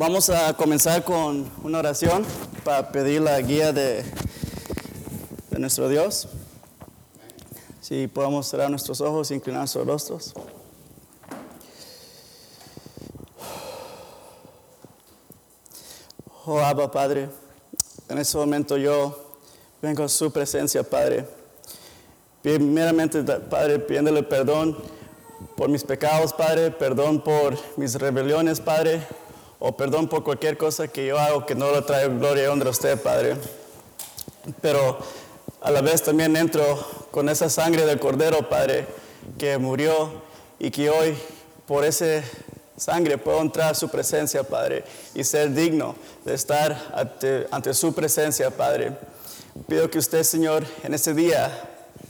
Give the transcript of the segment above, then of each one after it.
Vamos a comenzar con una oración para pedir la guía de, de nuestro Dios. Si podemos cerrar nuestros ojos e inclinar nuestros rostros. Oh Abba Padre, en este momento yo vengo a su presencia, Padre. Primeramente, Padre, pidiéndole perdón por mis pecados, Padre, perdón por mis rebeliones, Padre, o perdón por cualquier cosa que yo hago que no le trae gloria y honra a usted, Padre. Pero a la vez también entro con esa sangre del Cordero, Padre, que murió y que hoy por esa sangre puedo entrar a su presencia, Padre, y ser digno de estar ante, ante su presencia, Padre. Pido que usted, Señor, en este día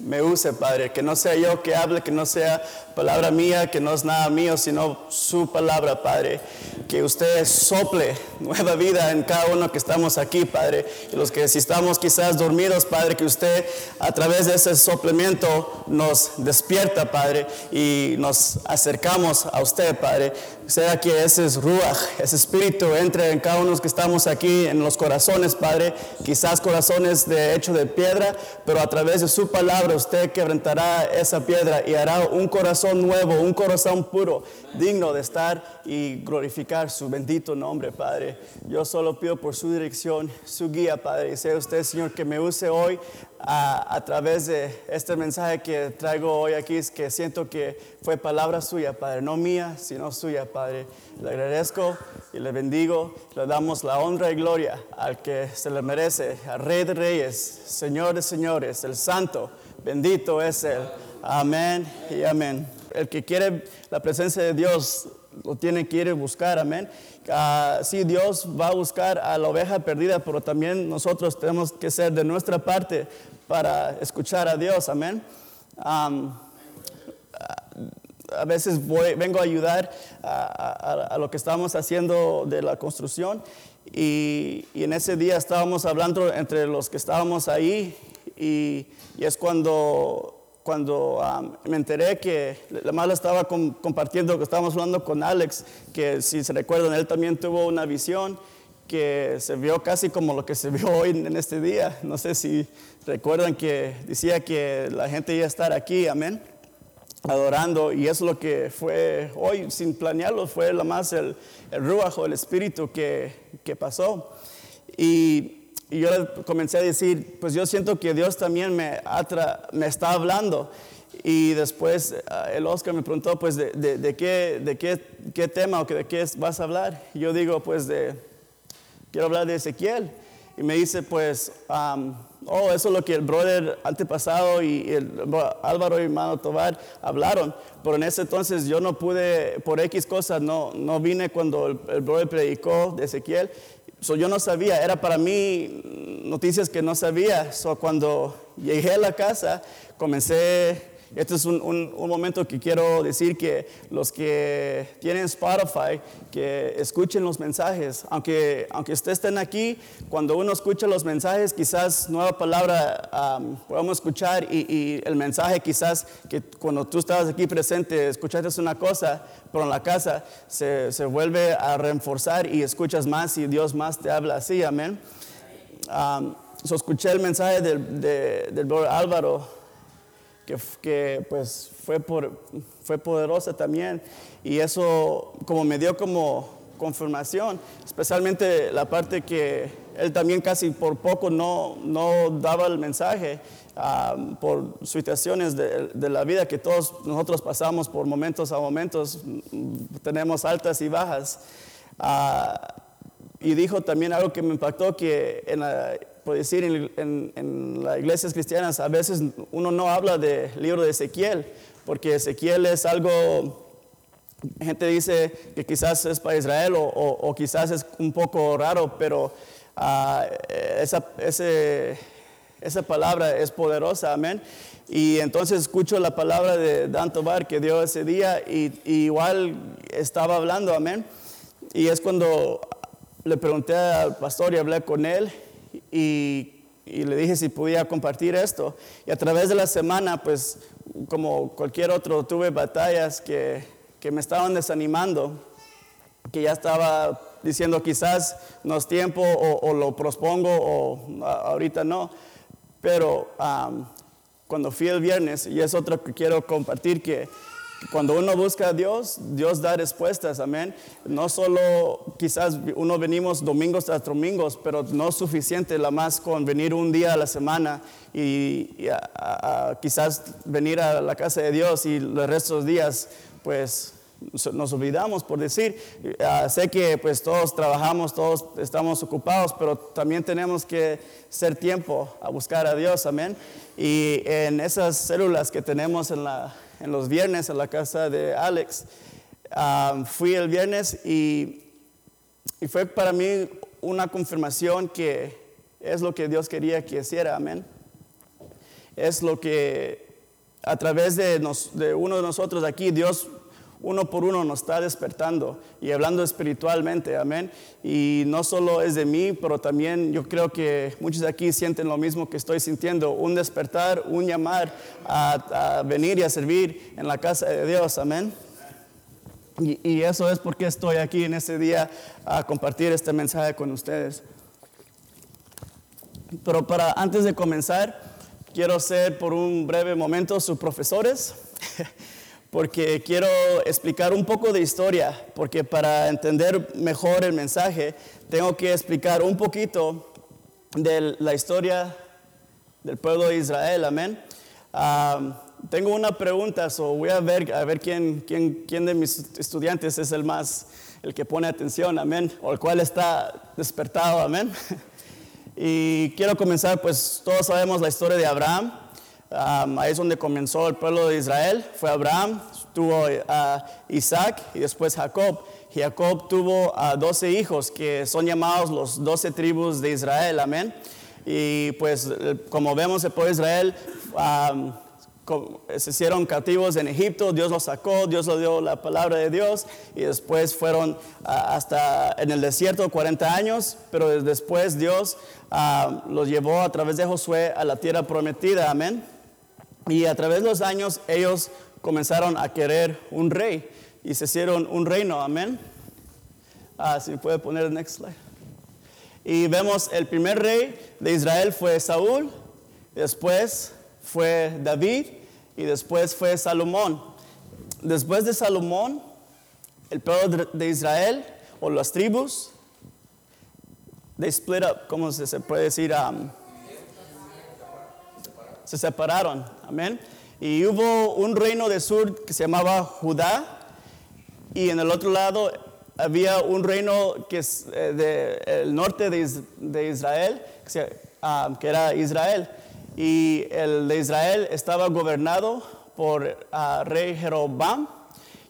me use, Padre, que no sea yo que hable, que no sea palabra mía, que no es nada mío, sino su palabra, Padre. Que usted sople nueva vida en cada uno que estamos aquí, Padre. Y los que si estamos quizás dormidos, Padre, que usted a través de ese soplemiento nos despierta, Padre, y nos acercamos a usted, Padre. Sea que ese ruach, ese espíritu entre en cada uno que estamos aquí, en los corazones, Padre. Quizás corazones de hecho de piedra, pero a través de su palabra usted quebrantará esa piedra y hará un corazón nuevo, un corazón puro, digno de estar y glorificar su bendito nombre, Padre. Yo solo pido por su dirección, su guía, Padre. Y sea usted, Señor, que me use hoy a, a, través de este mensaje que traigo hoy aquí, es que siento que fue palabra suya, Padre, no mía, sino suya, Padre. Le agradezco y le bendigo, le damos la honra y gloria al que se le merece, al Rey de Reyes, Señor de Señores, el Santo, bendito es Él. Amén y amén. El que quiere la presencia de Dios lo tiene que ir a buscar, amén. Uh, sí, Dios va a buscar a la oveja perdida, pero también nosotros tenemos que ser de nuestra parte para escuchar a Dios, amén. Um, a veces voy, vengo a ayudar a, a, a, lo que estamos haciendo de la construcción y, y, en ese día estábamos hablando entre los que estábamos ahí y, y es cuando cuando um, me enteré que la mala estaba com compartiendo, que estábamos hablando con Alex, que si se recuerdan, él también tuvo una visión que se vio casi como lo que se vio hoy en este día. No sé si recuerdan que decía que la gente iba a estar aquí, amén, adorando, y eso es lo que fue hoy, sin planearlo, fue lo más el, el ruajo, el espíritu que, que pasó. Y y yo comencé a decir, pues yo siento que Dios también me, atra, me está hablando. Y después uh, el Oscar me preguntó, pues, de, de, de, qué, de qué, qué, tema o de qué vas a hablar. Y yo digo, pues, de, quiero hablar de Ezequiel. Y me dice, pues, um, oh, eso es lo que el brother antepasado y el Álvaro y hermano Tobar hablaron. Pero en ese entonces yo no pude, por X cosas, no, no vine cuando el, el brother predicó de Ezequiel. So, yo no sabía, era para mí noticias que no sabía. So, cuando llegué a la casa, comencé, este es un, un, un, momento que quiero decir que los que tienen Spotify, que escuchen los mensajes, aunque, aunque ustedes estén aquí, cuando uno escucha los mensajes, quizás nueva palabra um, podemos escuchar y, y, el mensaje quizás que cuando tú estabas aquí presente, escuchaste una cosa, pero en la casa se, se, vuelve a reforzar y escuchas más y Dios más te habla así, amén. Um, so escuché el mensaje del, de, del Álvaro, que, pues fue, por, fue poderosa también y eso como me dio como confirmación, especialmente la parte que él también casi por poco no, no daba el mensaje por situaciones de, la vida que todos nosotros pasamos por momentos a momentos, tenemos altas y bajas. Uh, y dijo también algo que me impactó, que en la, por decir, en, en, en, las iglesias cristianas a veces uno no habla del libro de Ezequiel, porque Ezequiel es algo gente dice que quizás es para Israel o, o, o quizás es un poco raro, pero uh, esa, ese, esa palabra es poderosa, amén. Y entonces escucho la palabra de Dan Tobar que dio ese día y, y igual estaba hablando, amén. Y es cuando le pregunté al pastor y hablé con él y, y, le dije si podía compartir esto. Y a través de la semana, pues como cualquier otro, tuve batallas que, que me estaban desanimando, que ya estaba diciendo quizás no es tiempo o, lo prospongo o ahorita no. Pero cuando fui el viernes, y es otro que quiero compartir, que cuando uno busca a Dios, Dios da respuestas, amén. No solo quizás uno venimos domingos tras domingos, pero no es suficiente la más con venir un día a la semana y, quizás venir a la casa de Dios y los restos días, pues nos olvidamos por decir, ah, sé que pues todos trabajamos, todos estamos ocupados, pero también tenemos que ser tiempo a buscar a Dios, amén. Y en esas células que tenemos en la en los viernes en la casa de Alex. Ah, fui el viernes y, y, fue para mí una confirmación que es lo que Dios quería que hiciera, amén. Es lo que a través de, de uno de nosotros aquí, Dios uno por uno nos está despertando y hablando espiritualmente, amén. Y no solo es de mí, pero también yo creo que muchos de aquí sienten lo mismo que estoy sintiendo, un despertar, un llamar a, venir y a servir en la casa de Dios, amén. Y, eso es porque estoy aquí en este día a compartir este mensaje con ustedes. Pero para antes de comenzar, quiero ser por un breve momento sus profesores. porque quiero explicar un poco de historia, porque para entender mejor el mensaje tengo que explicar un poquito de la historia del pueblo de Israel, amén. tengo una pregunta, so voy a ver, a ver quién, quién, quién de mis estudiantes es el más, el que pone atención, amén, o el cual está despertado, amén. Y quiero comenzar, pues todos sabemos la historia de Abraham ahí es donde comenzó el pueblo de Israel. Fue Abraham, tuvo a Isaac y después Jacob. Jacob tuvo a 12 hijos que son llamados los 12 tribus de Israel. Amén. Y pues como vemos el pueblo de Israel se hicieron cautivos en Egipto, Dios los sacó, Dios les dio la palabra de Dios y después fueron hasta en el desierto 40 años, pero después Dios los llevó a través de Josué a la tierra prometida, amén. Y a través de los años ellos comenzaron a querer un rey y se hicieron un reino, amén. Ah, si me puede poner el next slide. Y vemos el primer rey de Israel fue Saúl, después fue David y después fue Salomón. Después de Salomón, el pueblo de Israel o las tribus, they split up, ¿cómo se puede decir? Um, se separaron, amén. Y hubo un reino de sur que se llamaba Judá y en el otro lado había un reino que es eh, del norte de, Israel, ah, que, era Israel. Y el de Israel estaba gobernado por uh, rey Jeroboam.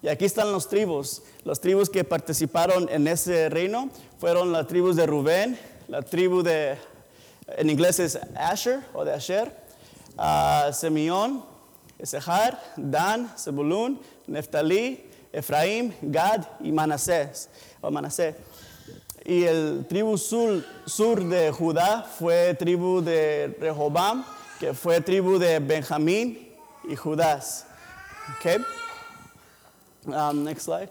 Y aquí están los tribus. Los tribus que participaron en ese reino fueron las tribus de Rubén, la tribu de, en inglés es Asher o de Asher, uh, Simeón, Dan, Zebulun, Neftalí, Efraín, Gad y Manasés, o Manasés. Y el tribu sur, sur, de Judá fue tribu de Rehobam, que fue tribu de Benjamín y Judas. Okay. Um, next slide.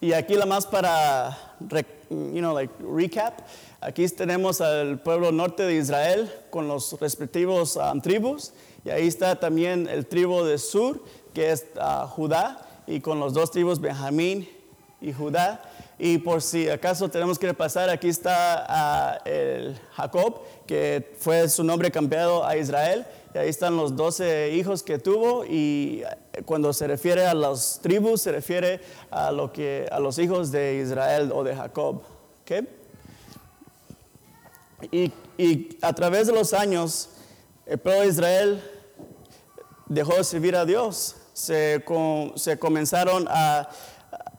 Y aquí la más para, you know, like recap. Aquí tenemos al pueblo norte de Israel con los respectivos um, tribus. Y ahí está también el tribu de Sur, que es uh, Judá, y con los dos tribus, Benjamín y Judá. Y por si acaso tenemos que repasar, aquí está uh, el Jacob, que fue su nombre cambiado a Israel. Y ahí están los doce hijos que tuvo y uh, cuando se refiere a las tribus se refiere a, lo que, a los hijos de Israel o de Jacob. ¿Okay? Y, a través de los años, el pueblo de Israel dejó de servir a Dios. Se, se comenzaron a,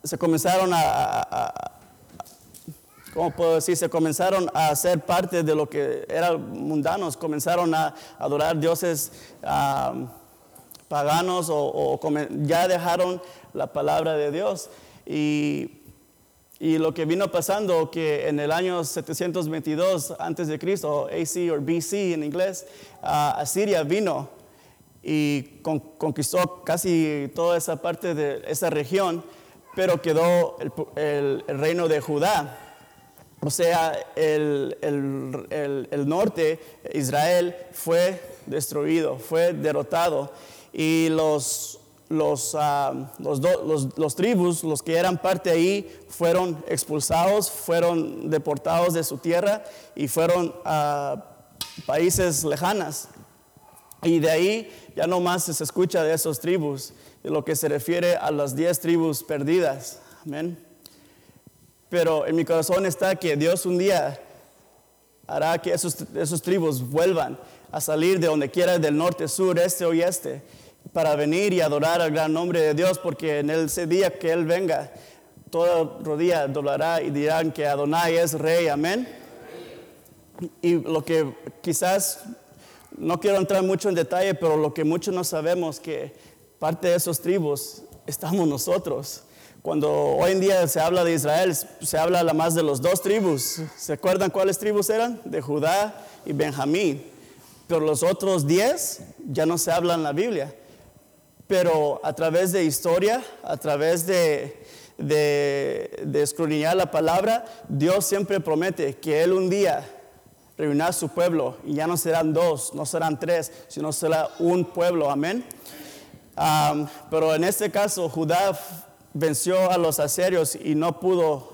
se comenzaron a, ¿cómo puedo decir? Se comenzaron a ser parte de lo que eran mundanos, comenzaron a adorar dioses paganos o, ya dejaron la palabra de Dios. Y y lo que vino pasando, que en el año 722 antes de Cristo, AC o BC en inglés, Asiria vino y conquistó casi toda esa parte de esa región, pero quedó el, reino de Judá. O sea, el, norte, Israel, fue destruido, fue derrotado. Y los, los, ah, los, tribus, los que eran parte ahí, fueron expulsados, fueron deportados de su tierra y fueron a países lejanas. Y de ahí ya no más se escucha de esos tribus, de lo que se refiere a las diez tribus perdidas. Amén. Pero en mi corazón está que Dios un día hará que esos, esos tribus vuelvan a salir de donde quiera, del norte, sur, este o este, para venir y adorar al gran nombre de Dios, porque en ese día que Él venga, toda rodilla doblará y dirán que Adonai es rey, amén. Y lo que quizás no quiero entrar mucho en detalle, pero lo que muchos no sabemos que parte de esos tribus estamos nosotros. Cuando hoy en día se habla de Israel, se habla más de los dos tribus. ¿Se acuerdan cuáles tribus eran? De Judá y Benjamín. Pero los otros diez ya no se hablan en la Biblia. Pero a través de historia, a través de, de, la palabra, Dios siempre promete que Él un día reunir a su pueblo y ya no serán dos, no serán tres, sino será un pueblo, amén. pero en este caso Judá venció a los asirios y no pudo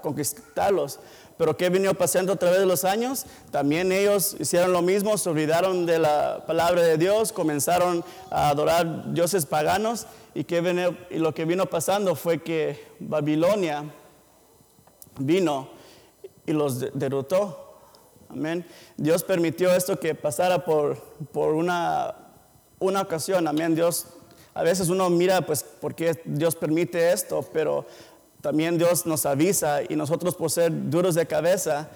conquistarlos. Pero ¿qué vino pasando a través de los años? También ellos hicieron lo mismo, se olvidaron de la palabra de Dios, comenzaron a adorar dioses paganos y, y lo que vino pasando fue que Babilonia vino y los derrotó. Amén. Dios permitió esto que pasara por, por una, una ocasión. Amén. Dios, a veces uno mira, pues, ¿por qué Dios permite esto? Pero también Dios nos avisa y nosotros por ser duros de cabeza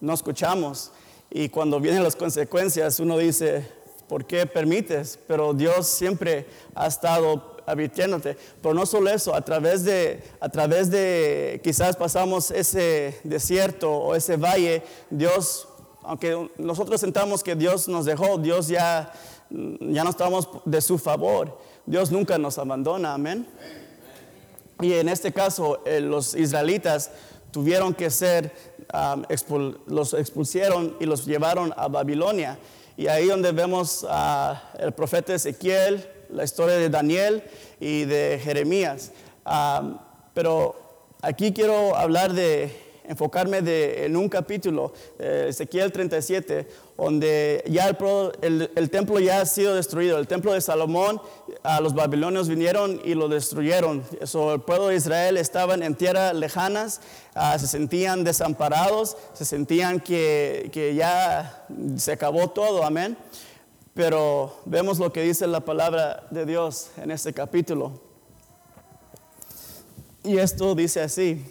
no escuchamos. Y cuando vienen las consecuencias, uno dice, ¿por qué permites? Pero Dios siempre ha estado advirtiéndote. Pero no solo eso, a través de, a través de quizás pasamos ese desierto o ese valle, Dios aunque nosotros sentamos que Dios nos dejó, Dios ya, ya no estamos de su favor. Dios nunca nos abandona, amén. Y en este caso, eh, los israelitas tuvieron que ser, los expulsaron y los llevaron a Babilonia. Y ahí donde vemos al profeta Ezequiel, la historia de Daniel y de Jeremías. pero aquí quiero hablar de enfocarme en un capítulo, eh, Ezequiel 37, donde ya el, templo ya ha sido destruido. El templo de Salomón, a los babilonios vinieron y lo destruyeron. Eso, el pueblo de Israel estaban en tierras lejanas, ah, se sentían desamparados, se sentían que, que ya se acabó todo, amén. Pero vemos lo que dice la palabra de Dios en este capítulo. Y esto dice así,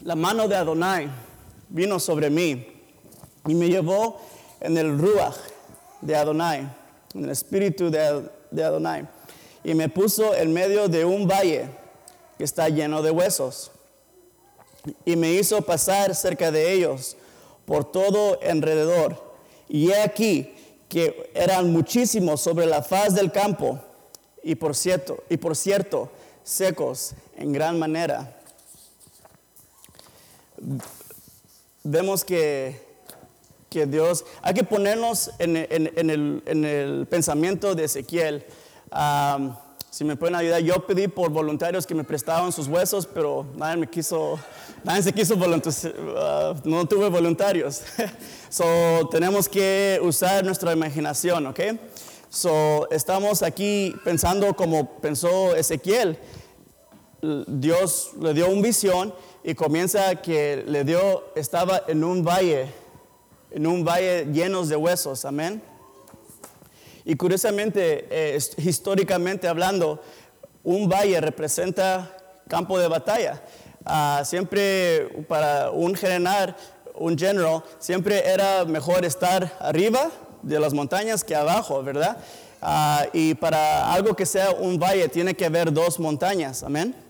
la mano de Adonai vino sobre mí y me llevó en el ruach de Adonai, en el espíritu de, de Adonai, y me puso en medio de un valle que está lleno de huesos, y me hizo pasar cerca de ellos por todo alrededor. Y he aquí que eran muchísimos sobre la faz del campo, y por cierto, y por cierto, secos en gran manera vemos que, que Dios, hay que ponernos en, el, pensamiento de Ezequiel. si me pueden ayudar, yo pedí por voluntarios que me prestaban sus huesos, pero nadie me quiso, nadie se quiso voluntarios, uh, no tuve voluntarios. so, tenemos que usar nuestra imaginación, ¿ok? So, estamos aquí pensando como pensó Ezequiel. Dios le dio una visión y comienza que le dio, estaba en un valle, en un valle llenos de huesos, amén. Y curiosamente, eh, históricamente hablando, un valle representa campo de batalla. Ah, siempre para un general, un general, siempre era mejor estar arriba de las montañas que abajo, ¿verdad? Ah, y para algo que sea un valle tiene que haber dos montañas, amén.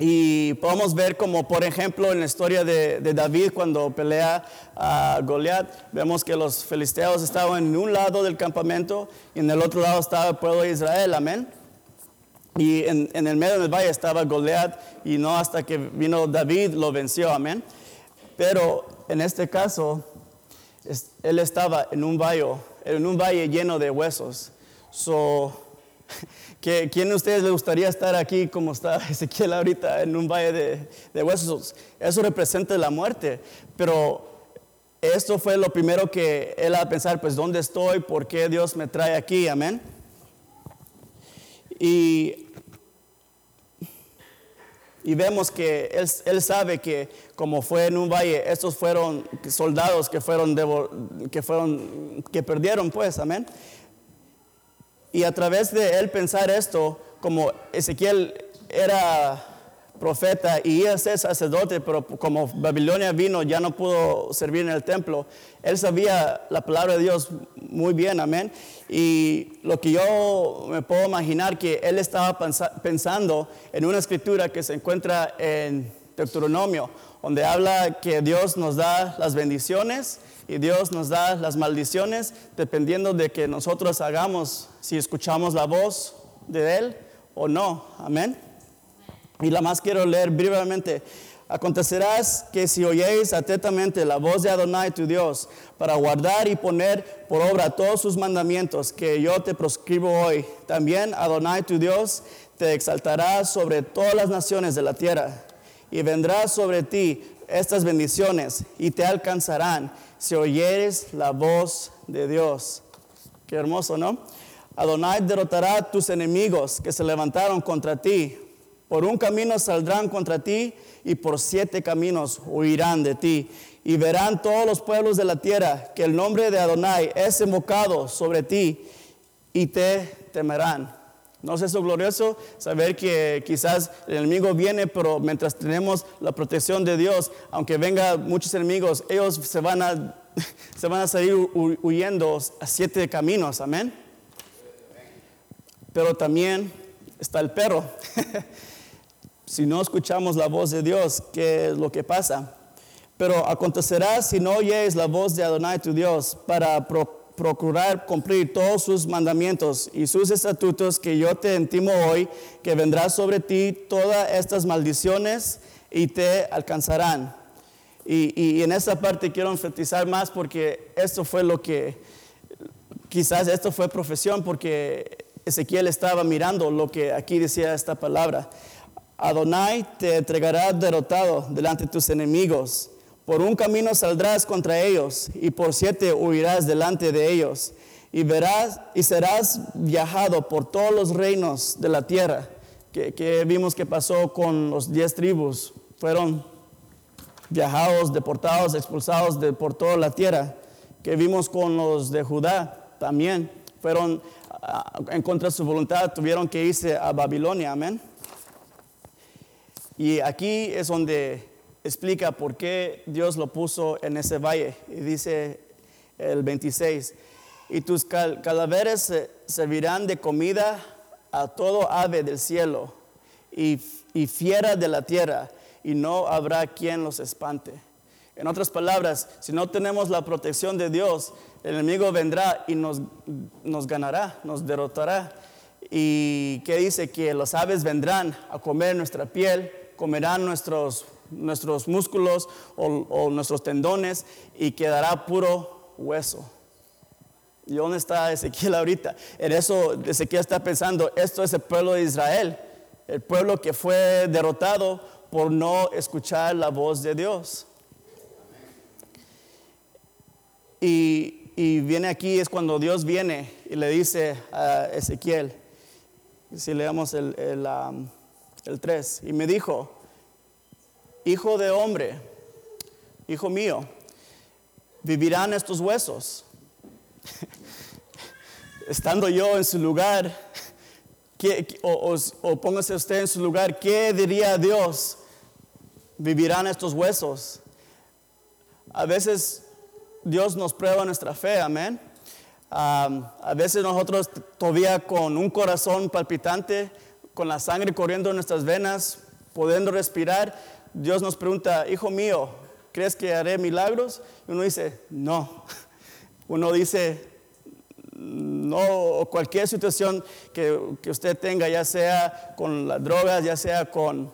Y podemos ver como, por ejemplo, en la historia de, David cuando pelea a Goliat, vemos que los filisteos estaban en un lado del campamento y en el otro lado estaba el pueblo de Israel, amén. Y en, en el medio del valle estaba Goliat y no hasta que vino David lo venció, amén. Pero en este caso, es- él estaba en un valle, en un valle lleno de huesos. So, ¿que- ¿Quién de ustedes le gustaría estar aquí como está Ezequiel ahorita en un valle de, de huesos? Eso representa la muerte, pero esto fue lo primero que él a pensar, pues ¿dónde estoy? ¿Por qué Dios me trae aquí? Amén. Y, y vemos que él, él sabe que como fue en un valle, estos fueron soldados que fueron, que fueron, que perdieron pues, amén. Y a través de él pensar esto, como Ezequiel era profeta y iba a ser sacerdote, pero como Babilonia vino, ya no pudo servir en el templo, él sabía la palabra de Dios muy bien, amén. Y lo que yo me puedo imaginar que él estaba pensa- pensando en una escritura que se encuentra en Deuteronomio, donde habla que Dios nos da las bendiciones y Dios nos da las maldiciones dependiendo de que nosotros hagamos, si escuchamos la voz de Él o no. Amén. Y la más quiero leer brevemente. Acontecerás que si oyéis atentamente la voz de Adonai tu Dios, para guardar y poner por obra todos sus mandamientos que yo te proscribo hoy, también Adonai tu Dios te exaltará sobre todas las naciones de la tierra, y vendrá sobre ti estas bendiciones y te alcanzarán si oyeres la voz de Dios. Qué hermoso, ¿no? Adonai derrotará a tus enemigos que se levantaron contra ti. Por un camino saldrán contra ti y por siete caminos huirán de ti. Y verán todos los pueblos de la tierra que el nombre de Adonai es invocado sobre ti y te temerán. ¿No es eso glorioso? Saber que quizás el enemigo viene, pero mientras tenemos la protección de Dios, aunque venga muchos enemigos, ellos se van a, se van a salir hu- huyendo a siete caminos. Amén. Pero también está el perro. si no escuchamos la voz de Dios, ¿qué es lo que pasa? Pero acontecerá si no oyes la voz de Adonai tu Dios para pro- procurar cumplir todos sus mandamientos y sus estatutos que yo te intimo hoy, que vendrá sobre ti todas estas maldiciones y te alcanzarán. Y, y en esta parte quiero enfatizar más porque esto fue lo que, quizás esto fue profesión porque Ezequiel estaba mirando lo que aquí decía esta palabra. Adonai te entregará derrotado delante de tus enemigos. Por un camino saldrás contra ellos y por siete huirás delante de ellos. Y verás y serás viajado por todos los reinos de la tierra. Que, que vimos que pasó con los diez tribus. Fueron viajados, deportados, expulsados de por toda la tierra. Que vimos con los de Judá también. Fueron ah, en contra de su voluntad, tuvieron que irse a Babilonia. Amén. Y aquí es donde explica por qué Dios lo puso en ese valle. Y dice el 26, y tus cal- servirán de comida a todo ave del cielo y, y fiera de la tierra, y no habrá quien los espante. En otras palabras, si no tenemos la protección de Dios, el enemigo vendrá y nos, nos ganará, nos derrotará. Y que dice que los aves vendrán a comer nuestra piel, comerán nuestros, nuestros músculos o, nuestros tendones y quedará puro hueso. ¿Y dónde está Ezequiel ahorita? En eso Ezequiel está pensando, esto es el pueblo de Israel, el pueblo que fue derrotado por no escuchar la voz de Dios. Y, y viene aquí, es cuando Dios viene y le dice a Ezequiel, si leamos el, el, um, el 3, y me dijo, hijo de hombre, hijo mío, vivirán estos huesos. Estando yo en su lugar, ¿qué- qué- o, o- o póngase usted en su lugar, ¿qué diría Dios? ¿Vivirán estos huesos? A veces Dios nos prueba nuestra fe, amén. Am, a veces nosotros todavía con un corazón palpitante, con la sangre corriendo en nuestras venas, pudiendo respirar, Dios nos pregunta, hijo mío, ¿crees que haré milagros? Y uno dice, no. Uno dice, no cualquier situación que, que usted tenga, ya sea con las drogas, ya sea con,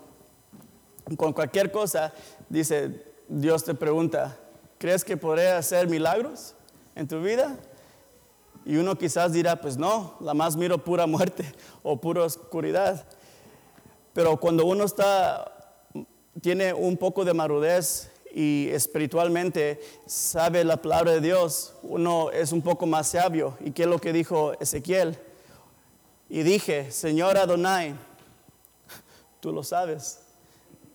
con cualquier cosa, dice, Dios te pregunta, ¿crees que podré hacer milagros en tu vida? Y uno quizás dirá, pues no, la más miro pura muerte o pura oscuridad. Pero cuando uno está, tiene un poco de marudez y espiritualmente sabe la palabra de Dios, uno es un poco más sabio. ¿Y qué es lo que dijo Ezequiel? Y dije, Señor Adonai, tú lo sabes,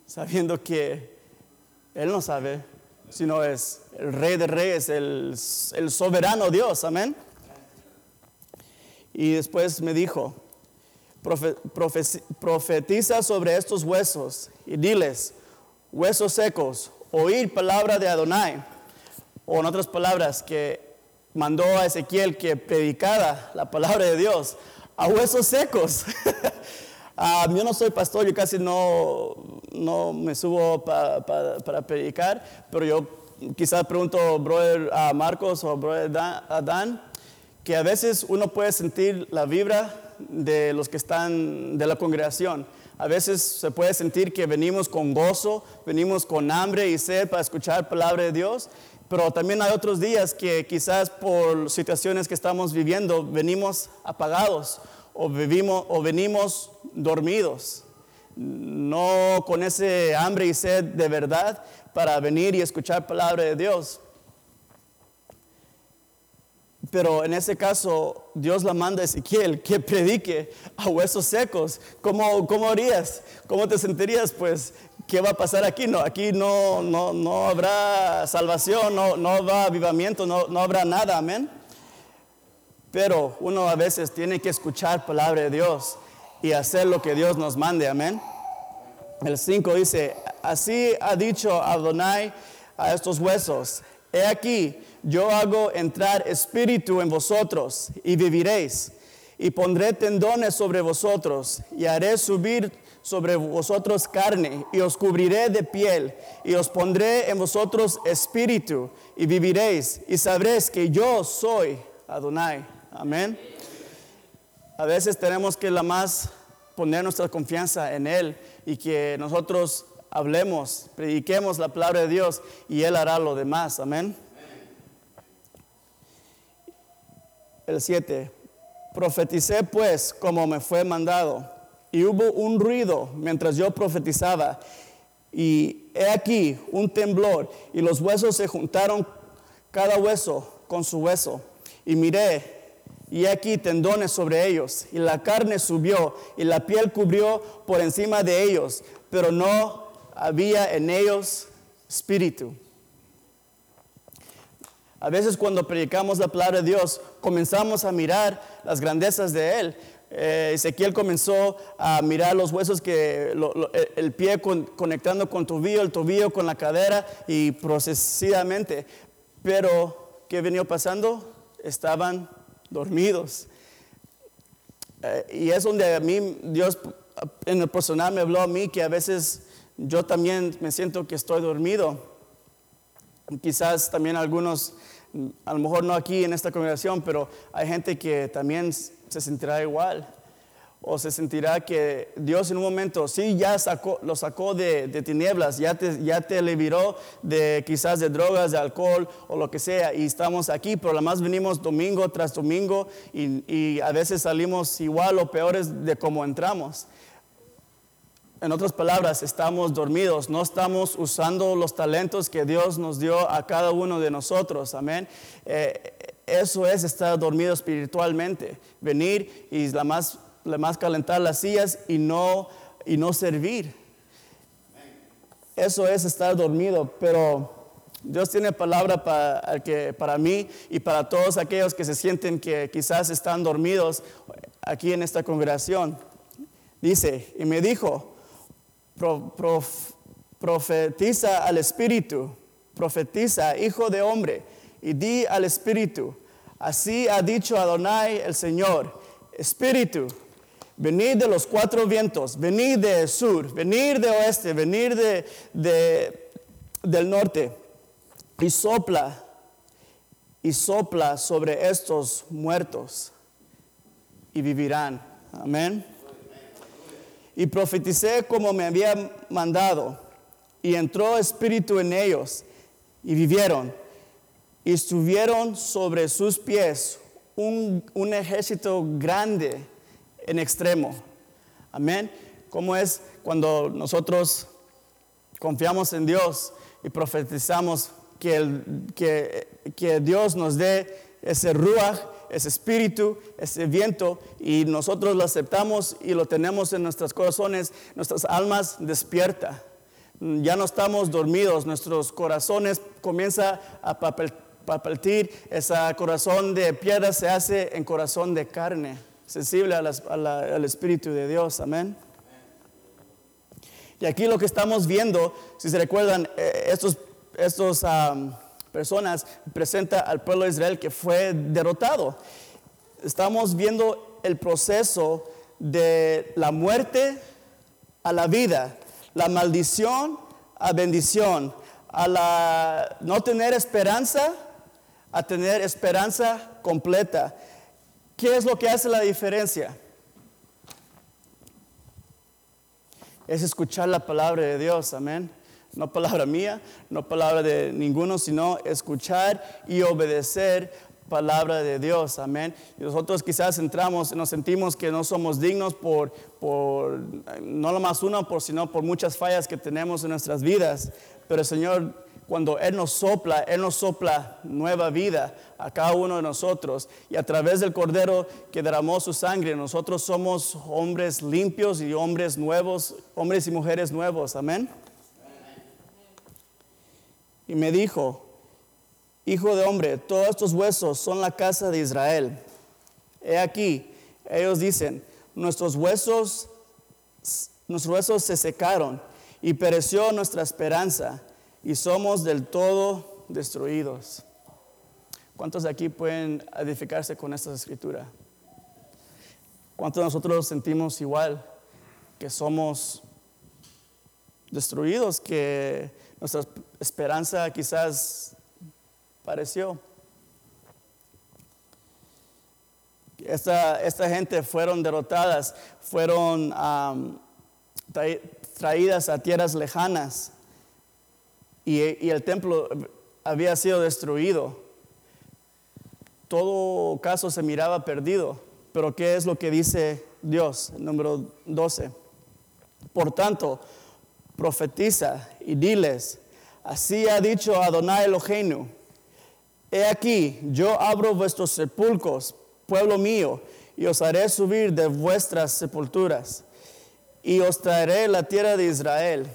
sabiendo que Él no sabe, sino es el Rey de Reyes, el soberano Dios, amén. Y después me dijo, profetiza sobre estos huesos y diles, huesos secos, oír palabra de Adonai. O en otras palabras, que mandó a Ezequiel que predicara la palabra de Dios a huesos secos. Ah, yo no soy pastor, yo casi no, no me subo para predicar, pero yo quizás pregunto brother a Marcos o brother a Dan, que a veces uno puede sentir la vibra de los que están de la congregación. A veces se puede sentir que venimos con gozo, venimos con hambre y sed para escuchar palabra de Dios, pero también hay otros días que quizás por situaciones que estamos viviendo venimos apagados o, vivimos, o venimos dormidos, no con ese hambre y sed de verdad para venir y escuchar palabra de Dios. Pero en ese caso, Dios la manda a Ezequiel que predique a huesos secos. ¿Cómo, cómo harías? ¿Cómo te sentirías? Pues, ¿qué va a pasar aquí? No, aquí no, no, no habrá salvación, no, no habrá avivamiento, no, no habrá nada, amén. Pero uno a veces tiene que escuchar palabra de Dios y hacer lo que Dios nos mande, amén. El 5 dice, así ha dicho Adonai a estos huesos, he aquí, yo hago entrar espíritu en vosotros y viviréis. Y pondré tendones sobre vosotros y haré subir sobre vosotros carne y os cubriré de piel y os pondré en vosotros espíritu y viviréis y sabréis que yo soy Adonai. Amén. A veces tenemos que la más poner nuestra confianza en Él y que nosotros hablemos, prediquemos la palabra de Dios y Él hará lo demás. Amén. El 7. Profeticé pues como me fue mandado. Y hubo un ruido mientras yo profetizaba. Y he aquí un temblor. Y los huesos se juntaron cada hueso con su hueso. Y miré. Y aquí tendones sobre ellos. Y la carne subió. Y la piel cubrió por encima de ellos. Pero no había en ellos espíritu. A veces cuando predicamos la palabra de Dios, comenzamos a mirar las grandezas de Él. Eh, Ezequiel comenzó a mirar los huesos que el pie conectando con tobillo, el tobillo con la cadera y procesadamente. Pero, ¿qué venía pasando? Estaban dormidos. Eh, y es donde a mí Dios en el personal me habló a mí que a veces yo también me siento que estoy dormido. Quizás también algunos a lo mejor no aquí en esta congregación, pero hay gente que también se sentirá igual. O se sentirá que Dios en un momento, sí, ya sacó, lo sacó de, tinieblas, ya te, ya te liberó de quizás de drogas, de alcohol o lo que sea, y estamos aquí, pero además venimos domingo tras domingo y, y a veces salimos igual o peores de como entramos. En otras palabras, estamos dormidos, no estamos usando los talentos que Dios nos dio a cada uno de nosotros. Amén. Eh, eso es estar dormido espiritualmente. Venir y la más, la más calentar las sillas y no, y no servir. Eso es estar dormido, pero Dios tiene palabra para, para mí y para todos aquellos que se sienten que quizás están dormidos aquí en esta congregación. Dice, y me dijo, profetiza al Espíritu, profetiza, hijo de hombre, y di al Espíritu, así ha dicho Adonai el Señor, Espíritu, venid de los cuatro vientos, venid de sur, venid de oeste, venid de, del norte, y sopla, y sopla sobre estos muertos y vivirán. Amén. Y profeticé como me había mandado y entró espíritu en ellos y vivieron y estuvieron sobre sus pies un, un ejército grande en extremo. Amén. ¿Cómo es cuando nosotros confiamos en Dios y profetizamos que, el, que, que Dios nos dé ese ruach, ese espíritu, ese viento, y nosotros lo aceptamos y lo tenemos en nuestros corazones, nuestras almas despierta. Ya no estamos dormidos, nuestros corazones comienza a palpitar, ese corazón de piedra se hace en corazón de carne, sensible al Espíritu de Dios, amén. Y aquí lo que estamos viendo, si se recuerdan, eh, estos, estos personas presenta al pueblo de Israel que fue derrotado. Estamos viendo el proceso de la muerte a la vida, la maldición a bendición, a la no tener esperanza a tener esperanza completa. ¿Qué es lo que hace la diferencia? es escuchar la palabra de Dios, amén. No palabra mía, no palabra de ninguno, sino escuchar y obedecer palabra de Dios, amén. Y nosotros quizás entramos, nos sentimos que no somos dignos por, por no lo más uno, por, sino por muchas fallas que tenemos en nuestras vidas. Pero el Señor cuando Él nos sopla, Él nos sopla nueva vida a cada uno de nosotros. Y a través del Cordero que derramó su sangre, nosotros somos hombres limpios y hombres nuevos, hombres y mujeres nuevos. Amén. Y me dijo, Hijo de hombre, todos estos huesos son la casa de Israel. He aquí, ellos dicen, nuestros huesos, nuestros huesos se secaron y pereció nuestra esperanza y somos del todo destruidos. ¿Cuántos de aquí pueden edificarse con esta escritura? ¿Cuántos de nosotros sentimos igual que somos destruidos, que nuestra esperanza quizás pareció? Esta, esta gente fueron derrotadas, fueron traídas a tierras lejanas y, el templo había sido destruido. Todo caso se miraba perdido. Pero ¿qué es lo que dice Dios? Número 12. Por tanto, profetiza y diles, así ha dicho Adonai Eloheinu, he aquí, yo abro vuestros sepulcros, pueblo mío, y os haré subir de vuestras sepulturas, y os traeré la tierra de Israel.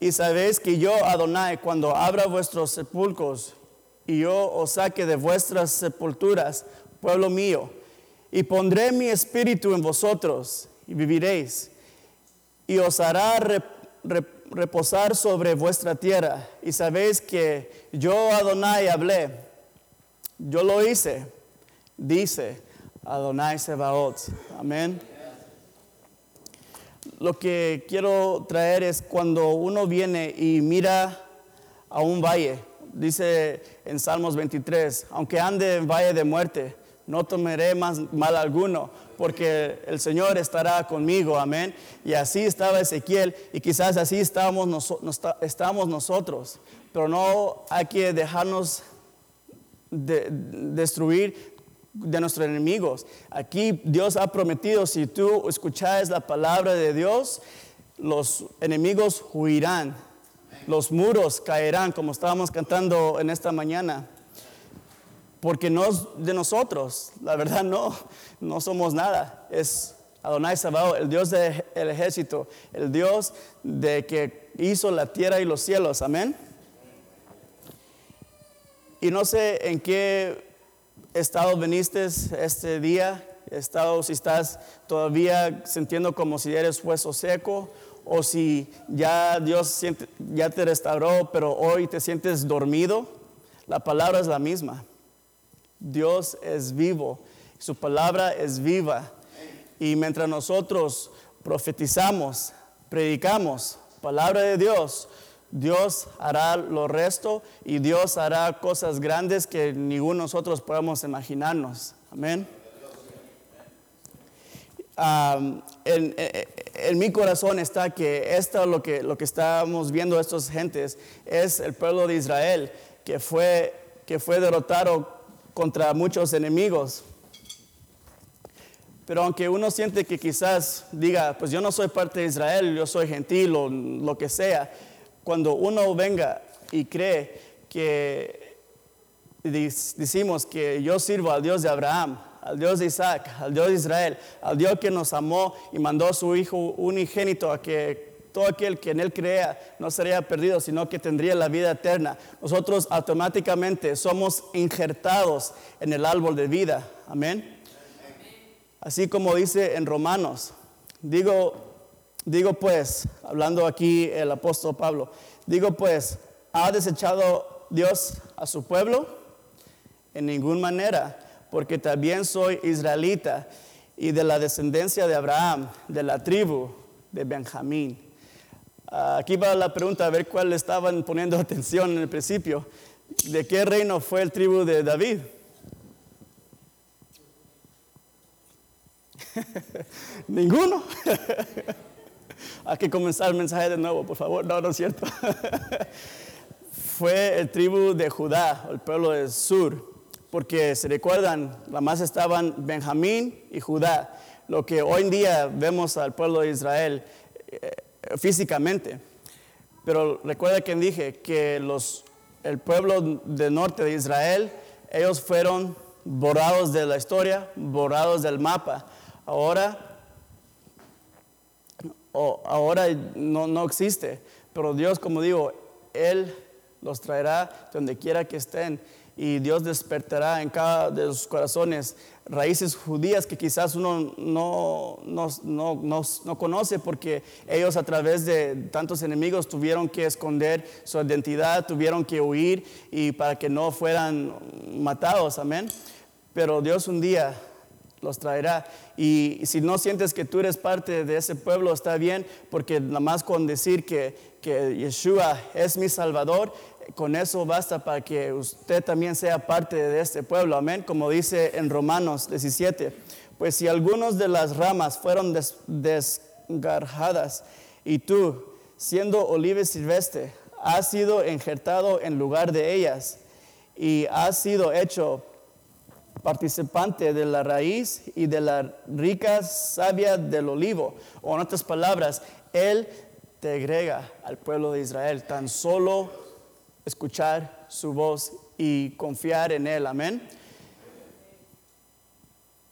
Y sabéis que yo, Adonai, cuando abra vuestros sepulcros y yo os saque de vuestras sepulturas, pueblo mío, y pondré mi espíritu en vosotros y viviréis, y os hará reposar sobre vuestra tierra. Y sabéis que yo, Adonai, hablé, yo lo hice, dice Adonai Sebaot. Amén lo que quiero traer es cuando uno viene y mira a un valle, dice en Salmos 23, aunque ande en valle de muerte, no tomaré más mal alguno, porque el Señor estará conmigo, amén. Y así estaba Ezequiel, y quizás así estamos, nosotros, pero no hay que dejarnos de, destruir de nuestros enemigos. Aquí Dios ha prometido, si tú escuchas la palabra de Dios, los enemigos huirán, los muros caerán, como estábamos cantando en esta mañana. Porque no es de nosotros, la verdad no, no somos nada. Es Adonai Sabaoth, el Dios del ejército, el Dios de que hizo la tierra y los cielos. Amén. Y no sé en qué estado viniste este día, estado si estás todavía sintiendo como si eres hueso seco o si ya Dios ya te restauró, pero hoy te sientes dormido, la palabra es la misma. Dios es vivo, su palabra es viva. Y mientras nosotros profetizamos, predicamos palabra de Dios, Dios hará lo resto y Dios hará cosas grandes que ninguno de nosotros podemos imaginarnos. Amén. En, en, en, mi corazón está que esto lo que lo que estamos viendo estas gentes es el pueblo de Israel que fue que fue derrotado contra muchos enemigos. Pero aunque uno siente que quizás diga, pues yo no soy parte de Israel, yo soy gentil o lo que sea, cuando uno venga y cree que decimos que yo sirvo al Dios de Abraham, al Dios de Isaac, al Dios de Israel, al Dios que nos amó y mandó a su Hijo unigénito a que todo aquel que en Él crea no sería perdido, sino que tendría la vida eterna. Nosotros automáticamente somos injertados en el árbol de vida. Amén. Así como dice en Romanos, digo, digo pues, hablando aquí el apóstol Pablo, digo pues, ¿ha desechado Dios a su pueblo? En ninguna manera, porque también soy israelita y de la descendencia de Abraham, de la tribu de Benjamín. Aquí va la pregunta, a ver cuál estaban poniendo atención en el principio. ¿De qué reino fue el tribu de David? Ninguno. Hay que comenzar el mensaje de nuevo, por favor. No, no es cierto. Fue el tribu de Judá, el pueblo del sur, porque se recuerdan, la más estaban Benjamín y Judá, lo que hoy en día vemos al pueblo de Israel eh, físicamente. Pero recuerda que dije que los, el pueblo del norte de Israel, ellos fueron borrados de la historia, borrados del mapa. Ahora, ahora no, no existe, pero Dios, como digo, Él los traerá donde quiera que estén y Dios despertará en cada de sus corazones raíces judías que quizás uno no, no, no, no, conoce porque ellos a través de tantos enemigos tuvieron que esconder su identidad, tuvieron que huir y para que no fueran matados, amén. Pero Dios un día los traerá. Y si no sientes que tú eres parte de ese pueblo, está bien, porque nada más con decir que, que Yeshua es mi Salvador, con eso basta para que usted también sea parte de este pueblo. Amén, como dice en Romanos 17. Pues si algunos de las ramas fueron desgarjadas y tú, siendo olive silvestre, has sido injertado en lugar de ellas y has sido hecho participante de la raíz y de la rica savia del olivo. O en otras palabras, Él te agrega al pueblo de Israel. Tan solo escuchar su voz y confiar en Él. Amén.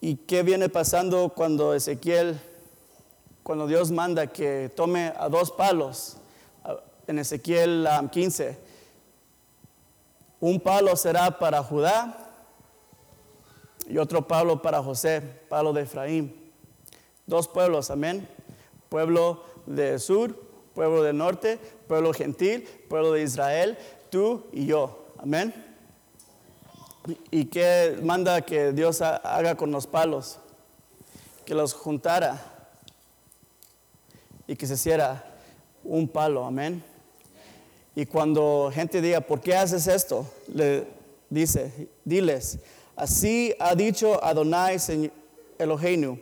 ¿Y qué viene pasando cuando Ezequiel, cuando Dios manda que tome a dos palos en Ezequiel 15? Un palo será para Judá y otro Pablo para José, Pablo de Efraín. Dos pueblos, amén. Pueblo de sur, pueblo de norte, pueblo gentil, pueblo de Israel, tú y yo, amén. ¿Y qué manda que Dios haga con los palos? Que los juntara y que se hiciera un palo, amén. Y cuando gente diga, ¿por qué haces esto? Le dice, diles, Así ha dicho Adonai Eloheinu.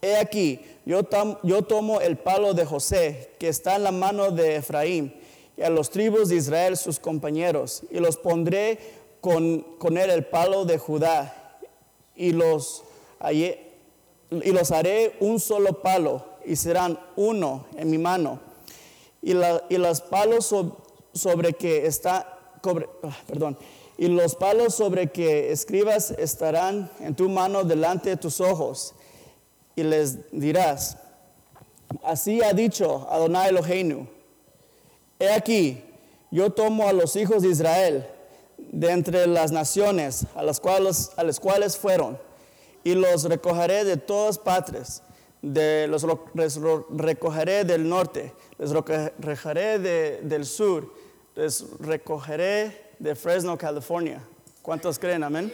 He aquí, yo, tomo el palo de José, que está en la mano de Efraín, y a los tribus de Israel sus compañeros, y los pondré con, con él el palo de Judá, y los, y los haré un solo palo, y serán uno en mi mano. Y, la, y los palos sobre que está, ah, perdón, y los palos sobre que escribas estarán en tu mano delante de tus ojos. Y les dirás, así ha dicho Adonai Eloheinu, he aquí, yo tomo a los hijos de Israel de entre las naciones a las cuales, fueron, y los recogeré de todas partes, de, los, recogeré del norte, les recogeré del sur, les recogeré de Fresno, California. ¿Cuántos creen? Amén.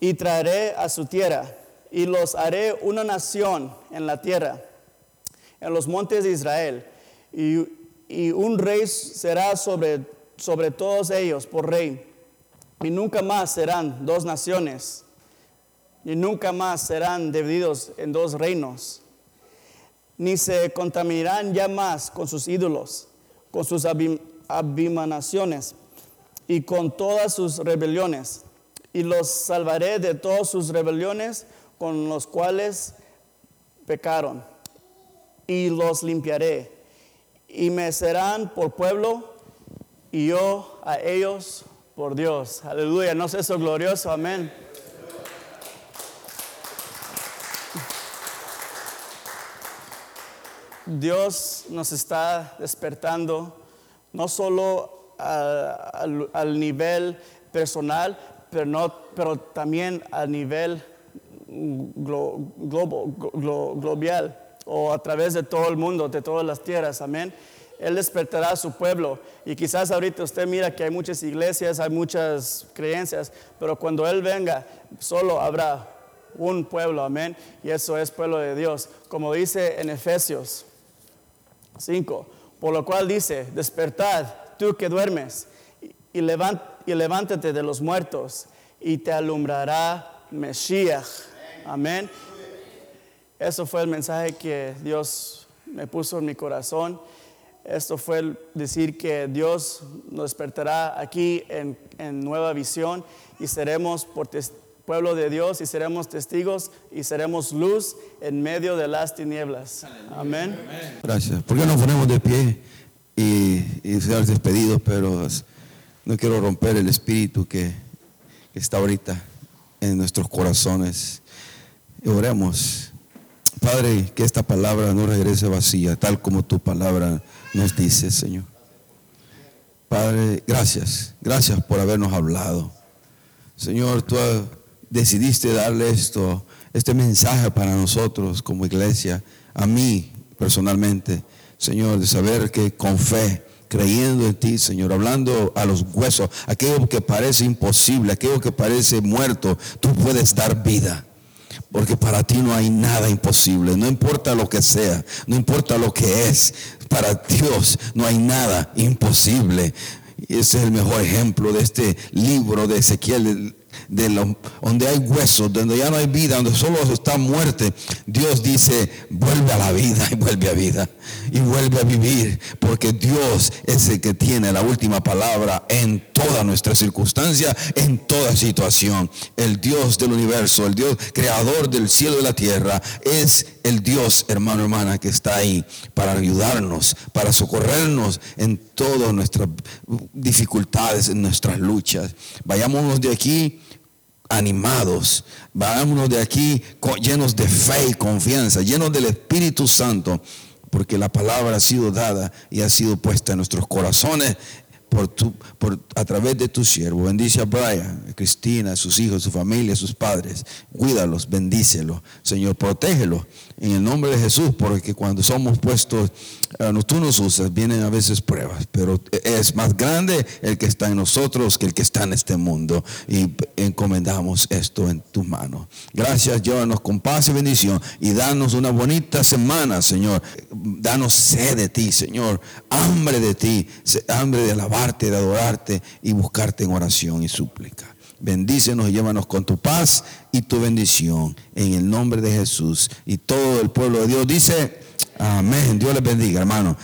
Y traeré a su tierra y los haré una nación en la tierra. En los montes de Israel, y, un rey será sobre, sobre todos ellos por rey, y nunca más serán dos naciones, y nunca más serán divididos en dos reinos, ni se contaminarán ya más con sus ídolos, con sus abimanaciones y con todas sus rebeliones, y los salvaré de todas sus rebeliones con los cuales pecaron, y los limpiaré, y me serán por pueblo, y yo a ellos por Dios. Aleluya, no es eso glorioso, amén. Dios nos está despertando no solo al, nivel personal, pero, no, pero también a nivel global o a través de todo el mundo, de todas las tierras. Amén. Él despertará a su pueblo. Y quizás ahorita usted mira que hay muchas iglesias, hay muchas creencias, pero cuando Él venga, solo habrá un pueblo, amén. Y eso es pueblo de Dios. Como dice en Efesios 5, por lo cual dice, despertad, tú que duermes, y, levántate de los muertos, y te alumbrará Mesías. Amén. Eso fue el mensaje que Dios me puso en mi corazón. Esto fue el decir que Dios nos despertará aquí en, nueva visión y seremos por pueblo de Dios y seremos testigos y seremos luz en medio de las tinieblas. Amén. Gracias. ¿Por qué nos ponemos de pie y, y ser despedidos? Pero no quiero romper el espíritu que, que está ahorita en nuestros corazones. Y oremos. Padre, que esta palabra no regrese vacía, tal como tu palabra nos dice, Señor. Padre, gracias. Gracias por habernos hablado. Señor, tú decidiste darle esto, este mensaje para nosotros como iglesia, a mí personalmente, Señor, de saber que con fe, creyendo en ti, Señor, hablando a los huesos, aquello que parece imposible, aquello que parece muerto, tú puedes dar vida. Porque para ti no hay nada imposible, no importa lo que sea, no importa lo que es, para Dios no hay nada imposible. Ese es el mejor ejemplo de este libro de Ezequiel de donde hay huesos, donde ya no hay vida, donde solo está muerte, Dios dice, vuelve a la vida y vuelve a vida y vuelve a vivir, porque Dios es el que tiene la última palabra en toda nuestra circunstancia, en toda situación. El Dios del universo, el Dios creador del cielo y la tierra, es el Dios, hermano, hermana, que está ahí para ayudarnos, para socorrernos en todas nuestras dificultades, en nuestras luchas. Vayámonos de aquí animados. Vámonos de aquí llenos de fe y confianza, llenos del Espíritu Santo, porque la palabra ha sido dada y ha sido puesta en nuestros corazones por por, a través de tu siervo. Bendice a Brian, a Cristina, a sus hijos, su familia, a sus padres. Cuídalos, bendícelos. Señor, protégelos en el nombre de Jesús, porque cuando somos puestos, uh, tú nos usas, vienen a veces pruebas, pero es más grande el que está en nosotros que el que está en este mundo. Y encomendamos esto en tus manos. Gracias, llévanos con paz y bendición y danos una bonita semana, Señor. Danos sed de ti, Señor. Hambre de ti, hambre de alabarte, de adorarte y buscarte en oración y súplica. Bendícenos y llévanos con tu paz y tu bendición en el nombre de Jesús. Y todo el pueblo de Dios dice, amén. Dios les bendiga, hermano.